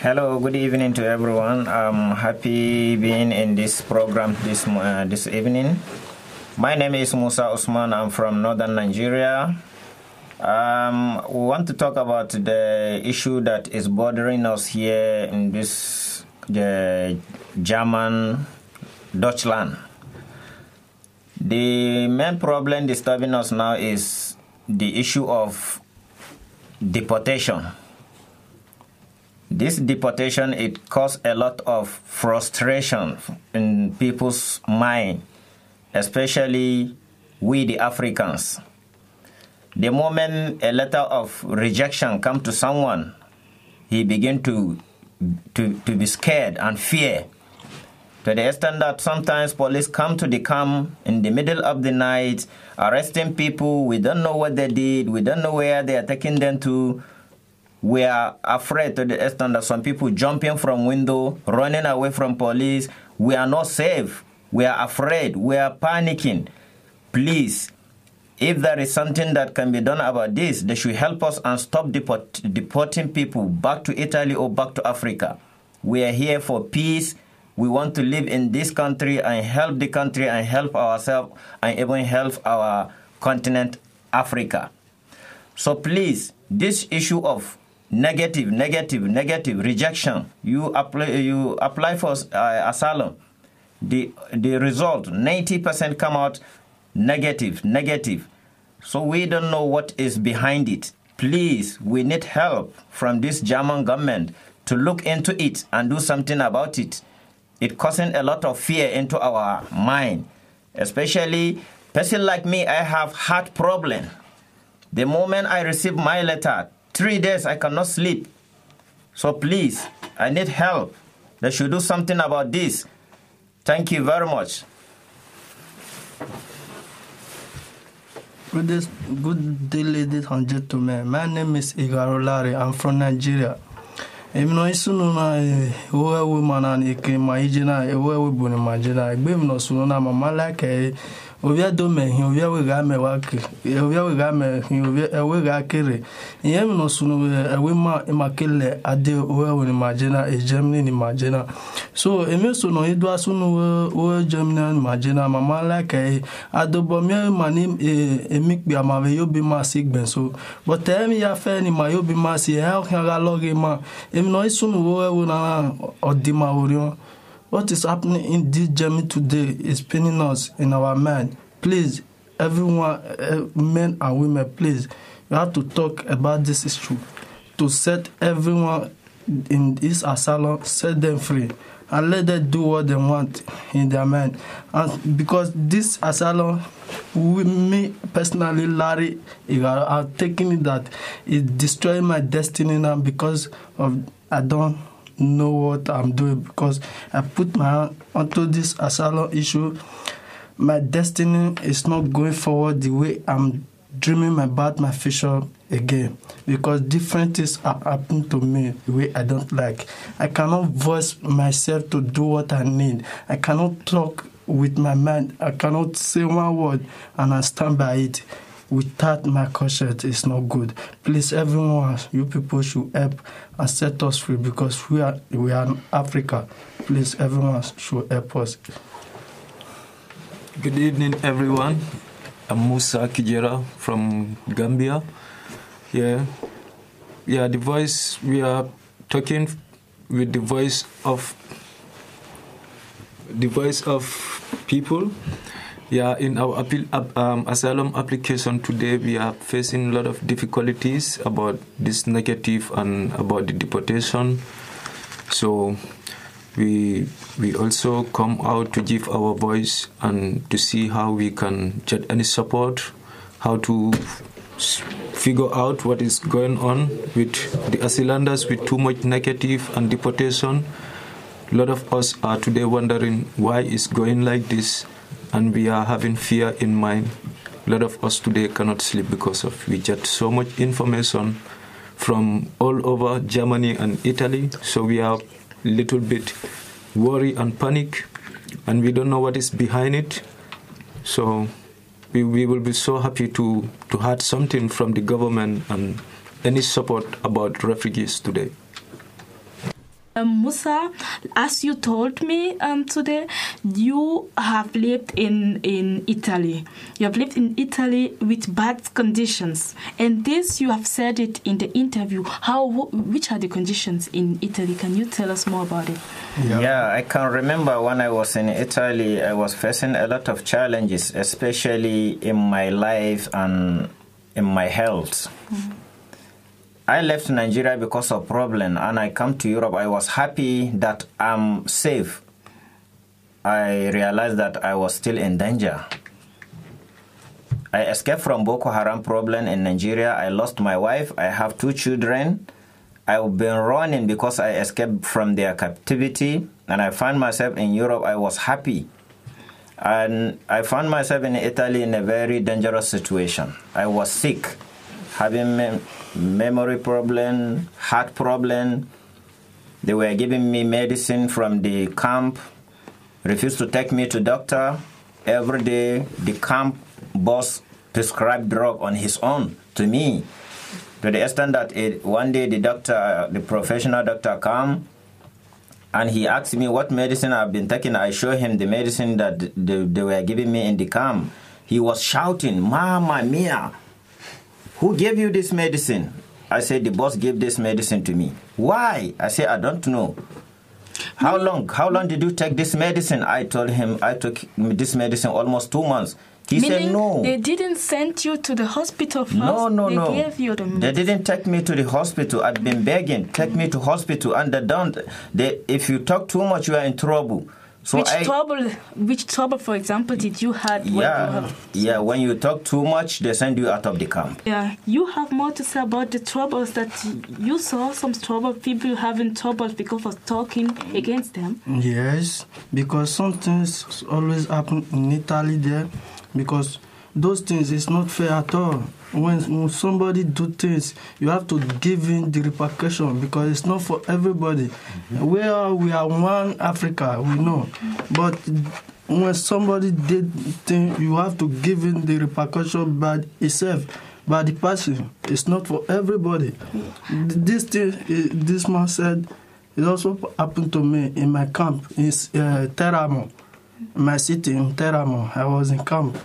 Hello, good evening to everyone. I'm happy being in this program this uh, this evening. My name is Musa Usman. I'm from northern Nigeria. Um, we want to talk about the issue that is bothering us here in this the German Deutschland. The main problem disturbing us now is the issue of deportation. This deportation it caused a lot of frustration in people's mind, especially we the Africans. The moment a letter of rejection come to someone, he begin to, to, to be scared and fear. To the extent that sometimes police come to the camp in the middle of the night, arresting people. We don't know what they did. We don't know where they are taking them to. We are afraid to the extent that some people jumping from window, running away from police. We are not safe. We are afraid. We are panicking. Please, if there is something that can be done about this, they should help us and stop deport- deporting people back to Italy or back to Africa. We are here for peace. We want to live in this country and help the country and help ourselves and even help our continent, Africa. So please, this issue of negative, negative, negative rejection, you apply, you apply for uh, asylum. The the result, 90% come out negative, negative. So we don't know what is behind it. Please, we need help from this German government to look into it and do something about it. It causing a lot of fear into our mind, especially person like me. I have heart problem. The moment I receive my letter, three days I cannot sleep. So please, I need help. They should do something about this. Thank you very much. Good, good day, ladies and gentlemen. My name is Igaro Lari. I'm from Nigeria. Èmi náà sunu na eh, ewo ewo ma na ike ma ije na ewo bu ni ma je na egbe mi na sunu na like ovia do me hin ovia we ga me wa ke ovia we ga me hin ovia ewe ga kere iye mi na sunu ewe ma ma kele ade owo ewo ni ma je na e Germany ni ma so èmi sunu idu asunu wo Germany ni ma je na mama like adobo mi ma ni èmi pe ama we yo bi ma si gben so. But èmi ya fe ni ma yo bi ma si e ha ga loge ma. Èmi náà sunu wo ewo na ọdima orion what is happening in this Germany today is paining us in our mind. Please everyone uh, men and women please you have to talk about this issue. To set everyone in this asylum set them free and let them do what they want in their mind. And because this asylum we, me personally larry i'm taking it that it destroying my destiny now because of i don't know what i'm doing because i put my hand onto this asylum issue my destiny is not going forward the way i'm dreaming about my future again because different things are happening to me the way I don't like. I cannot voice myself to do what I need. I cannot talk with my mind. I cannot say one word and I stand by it. Without my conscience, it's not good. Please, everyone, you people should help and set us free because we are we are in Africa. Please, everyone should help us. Good evening, everyone. I'm Musa Kijera from Gambia. Yeah, yeah. The voice we are talking with the voice of the voice of people. Yeah, in our appeal, um, asylum application today, we are facing a lot of difficulties about this negative and about the deportation. So we we also come out to give our voice and to see how we can get any support, how to figure out what is going on with the asylums with too much negative and deportation. A lot of us are today wondering why it's going like this, and we are having fear in mind. A lot of us today cannot sleep because of we get so much information from all over Germany and Italy, so we are a little bit worry and panic, and we don't know what is behind it. So we, we will be so happy to, to have something from the government and any support about refugees today. Um, Musa, as you told me um, today, you have lived in, in Italy. You have lived in Italy with bad conditions, and this you have said it in the interview. How? Which are the conditions in Italy? Can you tell us more about it? Yeah. yeah, I can remember when I was in Italy, I was facing a lot of challenges, especially in my life and in my health. Mm-hmm. I left Nigeria because of problem and I come to Europe. I was happy that I'm safe. I realized that I was still in danger. I escaped from Boko Haram problem in Nigeria. I lost my wife. I have two children. I've been running because I escaped from their captivity and I found myself in Europe. I was happy. And I found myself in Italy in a very dangerous situation. I was sick, having memory problem, heart problem. They were giving me medicine from the camp, refused to take me to doctor. Every day, the camp boss prescribed drug on his own to me, to the extent that it, one day the doctor, the professional doctor, come and he asked me what medicine I've been taking. I show him the medicine that they, they were giving me in the camp. He was shouting, "Mama mia! Who gave you this medicine? I said, The boss gave this medicine to me. Why? I said, I don't know. How long? How long did you take this medicine? I told him I took this medicine almost two months. He Meaning said no. They didn't send you to the hospital first. No, no, they no. Gave you the medicine. They didn't take me to the hospital. I've been begging, take me to hospital, and they don't. They, if you talk too much, you are in trouble. So which I, trouble? Which trouble, for example, did you had? Yeah, you yeah. When you talk too much, they send you out of the camp. Yeah, you have more to say about the troubles that you saw. Some trouble, people having troubles because of talking against them. Yes, because sometimes always happen in Italy there, because those things is not fair at all when, when somebody do things you have to give in the repercussion because it's not for everybody. Mm-hmm. we are we are one africa we know. But when somebody did thing you have to give in the repercussion by itself by the person. It's not for everybody. This thing this man said it also happened to me in my camp in uh, teramo my city in teramo. I was in camp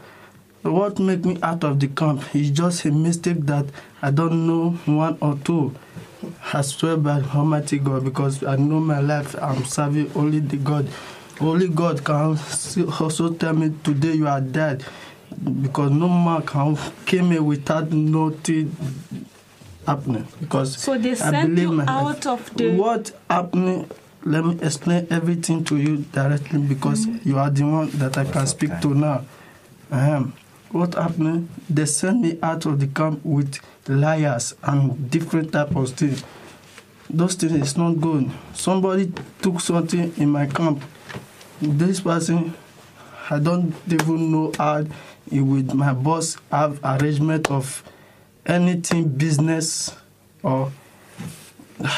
what make me out of the camp is just a mistake that I don't know one or two. I swear by Almighty God because I know my life. I'm serving only the God. Only God can also tell me today you are dead because no man can came here without nothing happening. Because so they sent you out of the what happening. Let me explain everything to you directly because mm-hmm. you are the one that I can speak to now. Um, what happened? They sent me out of the camp with liars and different type of things. Those things is not good. Somebody took something in my camp. This person, I don't even know how with my boss have arrangement of anything business or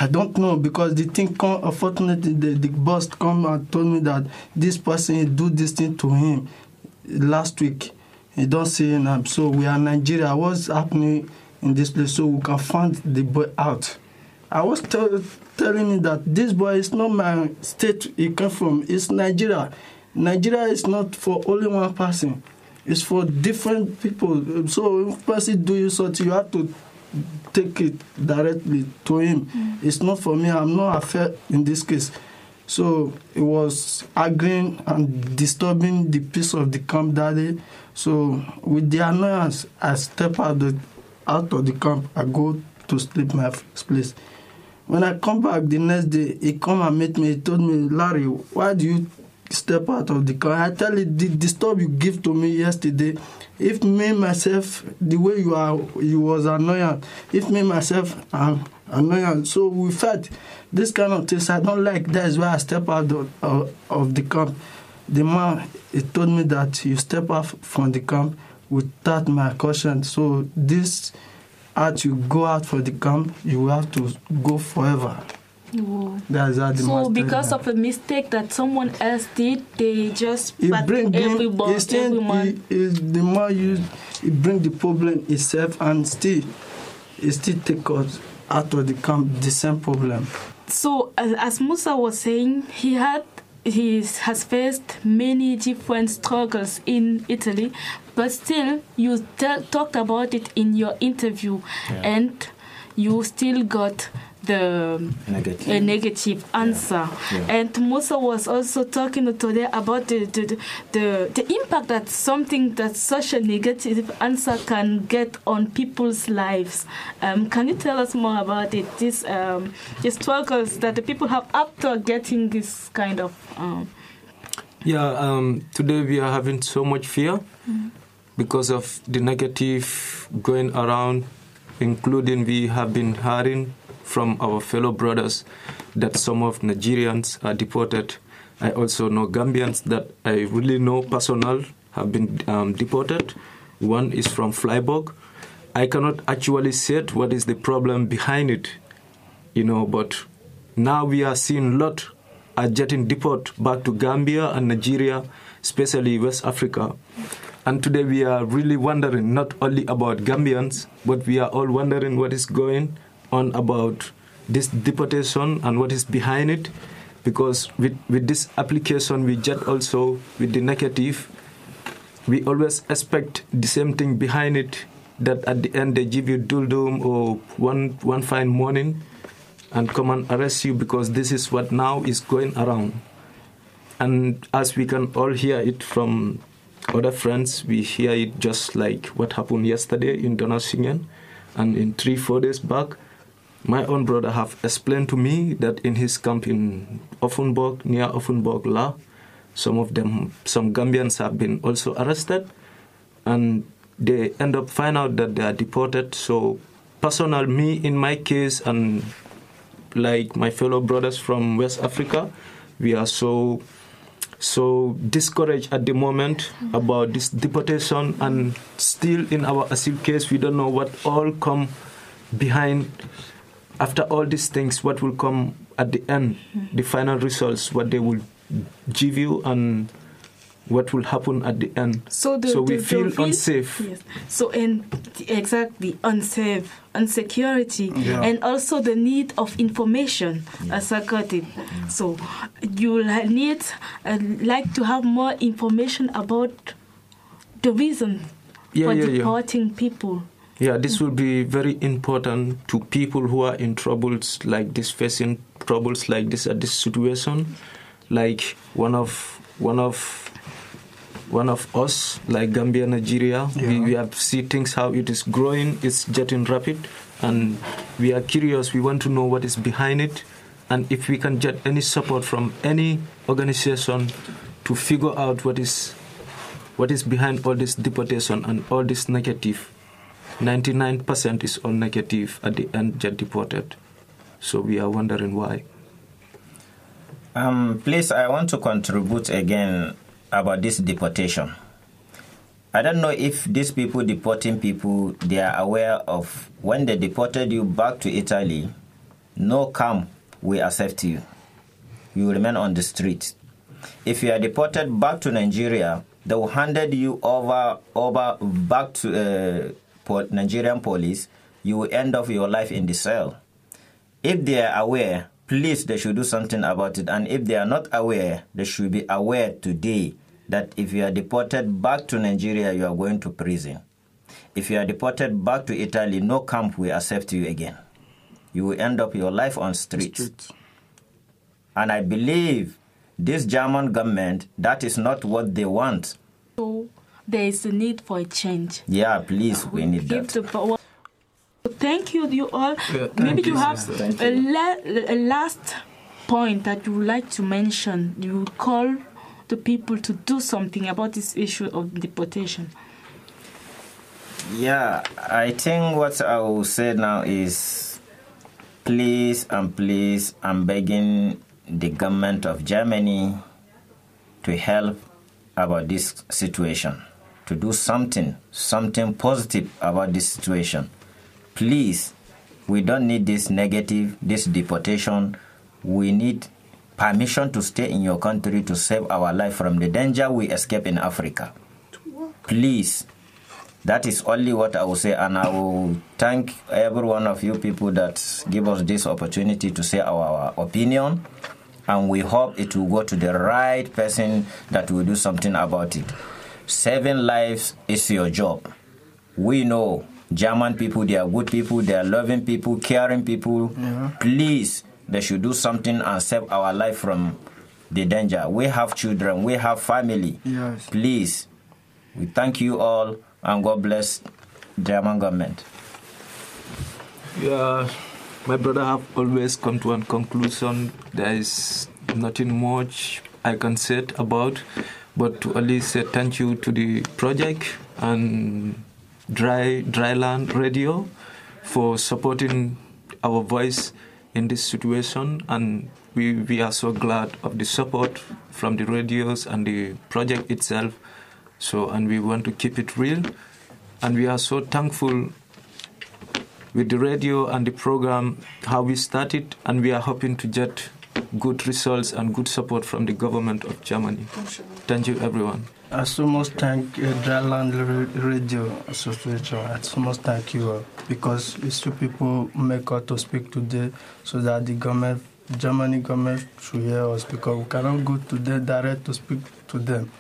I don't know because the thing come unfortunately the, the boss come and told me that this person do this thing to him last week he don't say now. So we are Nigeria. What's happening in this place? So we can find the boy out. I was tell, telling him that this boy is not my state he came from. It's Nigeria. Nigeria is not for only one person. It's for different people. So if person do you something, you have to take it directly to him. Mm. It's not for me. I'm not affair in this case. So it was agreeing and disturbing the peace of the camp that day. So with the annoyance, I step out the out of the camp. I go to sleep my place. When I come back the next day, he come and meet me. He told me, Larry, why do you step out of the car? I tell you, the, stop you give to me yesterday, if me myself, the way you are, you was annoying. If me myself, I'm annoying. So we felt this kind of things I don't like. That is why I step out of, of, of the camp the man he told me that you step off from the camp without my caution. So this as you go out for the camp, you have to go forever. Whoa. That's how the so because of a mistake that someone else did, they just he bring everyone, everyone. He, he, the man used he bring the problem himself and still he still take us out of the camp the same problem. so as, as Musa was saying, he had he has faced many different struggles in Italy, but still you t- talked about it in your interview, Yeah. and you still got the Negative. a negative answer. Yeah. And Musa was also talking today about the, the, the, the impact that something that such a negative answer can get on people's lives. Um, can you tell us more about it? This um, the struggles that the people have after getting this kind of um, Yeah, um, today we are having so much fear because of the negative going around, including we have been hearing from our fellow brothers that some of Nigerians are deported. I also know Gambians that I really know personal have been um, deported. One is from Freiburg. I cannot actually say what is the problem behind it, you know, but now we are seeing a lot are getting deported back to Gambia and Nigeria, especially West Africa. And today we are really wondering not only about Gambians, but we are all wondering what is going on about this deportation and what is behind it. Because with, with this application, we get also with the negative, we always expect the same thing behind it that at the end they give you Duldung or one, one fine morning and come and arrest you because this is what now is going around. And as we can all hear it from other friends, we hear it just like what happened yesterday in Donaueschingen and in three, four days back. My own brother have explained to me that in his camp in Offenburg, near Offenburg, La, some of them, some Gambians have been also arrested, and they end up find out that they are deported. So, personal, me in my case, and like my fellow brothers from West Africa, we are so so discouraged at the moment about this deportation, and still in our asylum case, we don't know what all come behind. After all these things, what will come at the end, the final results, what they will give you, and what will happen at the end. So, the, so we the- the feel real- unsafe. Yes. So and exactly unsafe, insecurity, Yeah. and also the need of information, as I got it. So you will need uh, like to have more information about the reason Yeah, for yeah, yeah. deporting people. Yeah, this will be very important to people who are in troubles like this, facing troubles like this at this situation. Like one of one of one of us, like Gambia, Nigeria, we, Yeah. we have see things how it is growing, it's getting rapid, and we are curious. We want to know what is behind it, and if we can get any support from any organization to figure out what is what is behind all this deportation and all this negative 99% is all negative at the end get deported so we are wondering why Um, please, I want to contribute again about this deportation. I don't know if these people deporting people they are aware of when they deported you back to Italy, no camp will accept you. You remain on the street. If you are deported back to Nigeria, they will handed you over over back to uh, Nigerian police. You will end up your life in the cell if they are aware, please they should do something about it. And if they are not aware, they should be aware today that if you are deported back to Nigeria, you are going to prison. If you are deported back to Italy, no camp will accept you again. You will end up your life on streets. Street. And I believe this German government, that is not what they want. So there is a need for a change. Yeah, please, we need Give that. the power. Thank you, you all. Yeah, Maybe you you, have sister. a, la- a last point that you would like to mention. You would call the people to do something about this issue of deportation. Yeah, I think what I will say now is please and please, I'm begging the government of Germany to help about this situation, to do something, something positive about this situation. Please, we don't need this negative, this deportation. We need permission to stay in your country to save our life from the danger we escape in Africa. Please, That is only what I will say, and I will thank every one of you people that give us this opportunity to say our, our opinion, and we hope it will go to the right person that will do something about it. Saving lives is your job. We know German people, they are good people, they are loving people, caring people. Please, they should do something and save our life from the danger. We have children, we have family. Yes. Please, we thank you all and God bless German government. Yeah, my brother have always come to one conclusion. There is nothing much I can say about, but to only say thank you to the project and Dry Dryland Radio for supporting our voice in this situation, and we, we are so glad of the support from the radios and the project itself. So, and we want to keep it real, and we are so thankful with the radio and the program how we started. And we are hoping to get good results and good support from the government of Germany. Thank you everyone. I so much thank uh, Dryland Radio Association. I so much thank you all because these two people make us to speak today so that the government, Germany government should hear us because we cannot go to them direct to speak to them.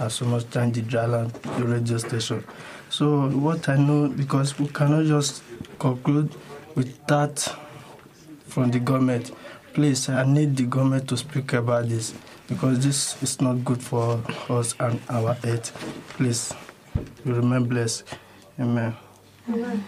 I so much thank the Dryland radio station. So what I know because we cannot just conclude with that from the government. Please, I need the government to speak about this because this is not good for us and our health. Please, we remain blessed. Amen. Amen.